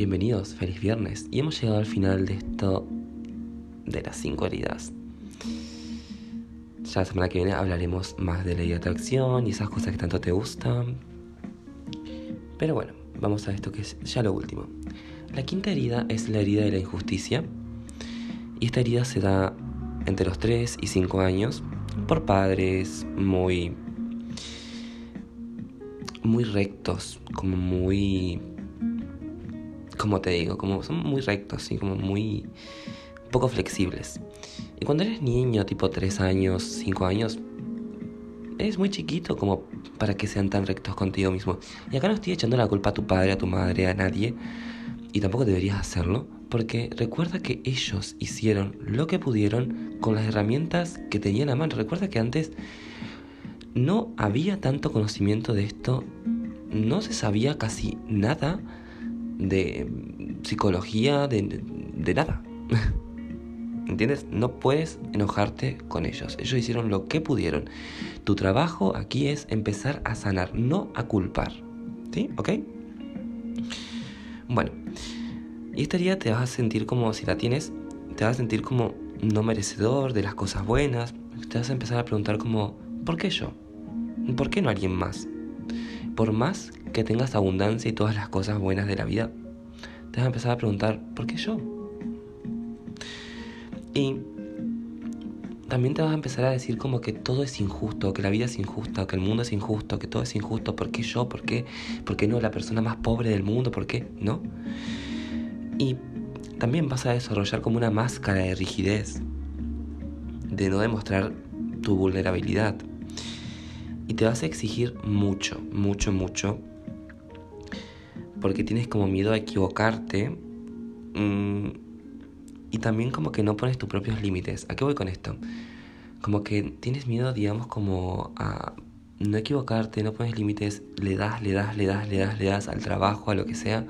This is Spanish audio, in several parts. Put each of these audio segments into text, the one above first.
bienvenidos, feliz viernes. Y hemos llegado al final de esto de las 5 heridas. Ya la semana que viene hablaremos más de ley de atracción y esas cosas que tanto te gustan. Pero bueno, vamos a esto que es ya lo último. La quinta herida es la herida de la injusticia. Y esta herida se da entre los 3 y 5 años por padres muy muy rectos, como muy como te digo, como son muy rectos y como muy poco flexibles. Y cuando eres niño, tipo 3 años, 5 años, eres muy chiquito como para que sean tan rectos contigo mismo. Y acá no estoy echando la culpa a tu padre, a tu madre, a nadie. Y tampoco deberías hacerlo, porque recuerda que ellos hicieron lo que pudieron con las herramientas que tenían a mano. Recuerda que antes no había tanto conocimiento de esto, no se sabía casi nada de psicología, de, de nada. ¿Entiendes? No puedes enojarte con ellos. Ellos hicieron lo que pudieron. Tu trabajo aquí es empezar a sanar, no a culpar. ¿Sí? ¿Ok? Bueno, y esta herida te vas a sentir como, si la tienes, te vas a sentir como no merecedor de las cosas buenas. Te vas a empezar a preguntar como, ¿por qué yo? ¿Por qué no alguien más? Por más que tengas abundancia y todas las cosas buenas de la vida, te vas a empezar a preguntar, ¿por qué yo? Y también te vas a empezar a decir como que todo es injusto, que la vida es injusta, que el mundo es injusto, que todo es injusto. ¿Por qué yo? ¿Por qué? ¿Por qué no la persona más pobre del mundo? ¿Por qué? ¿No? Y también vas a desarrollar como una máscara de rigidez, de no demostrar tu vulnerabilidad. Y te vas a exigir mucho, mucho, mucho porque tienes como miedo a equivocarte mm, y también como que no pones tus propios límites. ¿A qué voy con esto? Como que tienes miedo, digamos, como a no equivocarte, no pones límites, le das, le das, le das, le das, le das al trabajo, a lo que sea,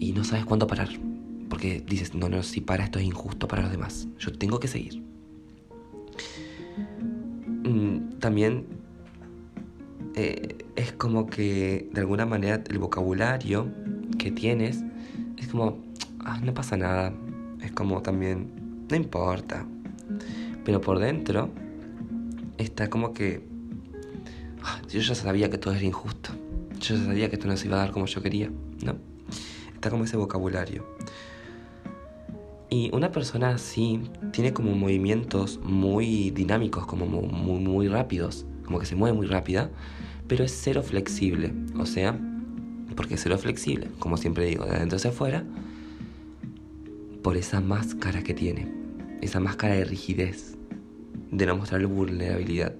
y no sabes cuándo parar. Porque dices, no, no, si para esto es injusto para los demás. Yo tengo que seguir. También eh, es como que de alguna manera el vocabulario que tienes es como, ah, no pasa nada, es como también, no importa. Pero por dentro está como que, ah, yo ya sabía que todo era injusto, yo ya sabía que esto no se iba a dar como yo quería, ¿no? Está como ese vocabulario. Y una persona así tiene como movimientos muy dinámicos, como muy, muy rápidos, como que se mueve muy rápida, pero es cero flexible. O sea, porque cero flexible, como siempre digo, de adentro hacia afuera, por esa máscara que tiene, esa máscara de rigidez, de no mostrar vulnerabilidad.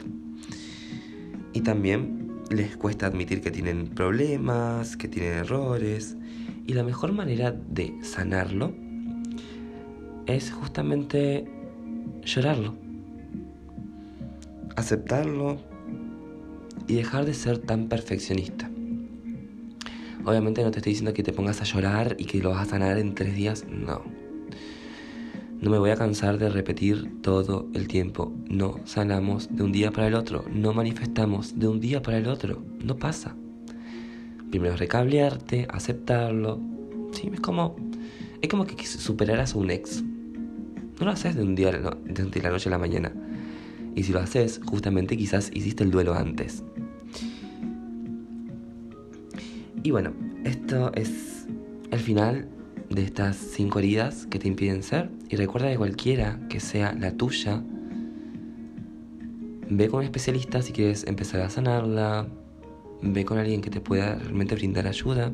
Y también les cuesta admitir que tienen problemas, que tienen errores, y la mejor manera de sanarlo es justamente llorarlo, aceptarlo, y dejar de ser tan perfeccionista. Obviamente no te estoy diciendo que te pongas a llorar y que lo vas a sanar en tres días, no. No me voy a cansar de repetir todo el tiempo. No sanamos de un día para el otro. No manifestamos de un día para el otro. No pasa. Primero recablearte, aceptarlo. Sí, es como, es como que superaras a un ex. No lo haces de un día, de la noche a la mañana. Y si lo haces, justamente quizás hiciste el duelo antes. Y bueno, esto es el final de estas cinco heridas que te impiden ser. Y recuerda que cualquiera que sea la tuya, ve con un especialista si quieres empezar a sanarla. Ve con alguien que te pueda realmente brindar ayuda.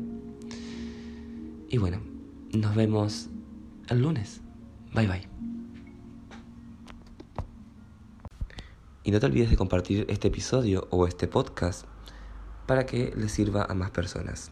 Y bueno, nos vemos el lunes. Bye bye. Y no te olvides de compartir este episodio o este podcast para que le sirva a más personas.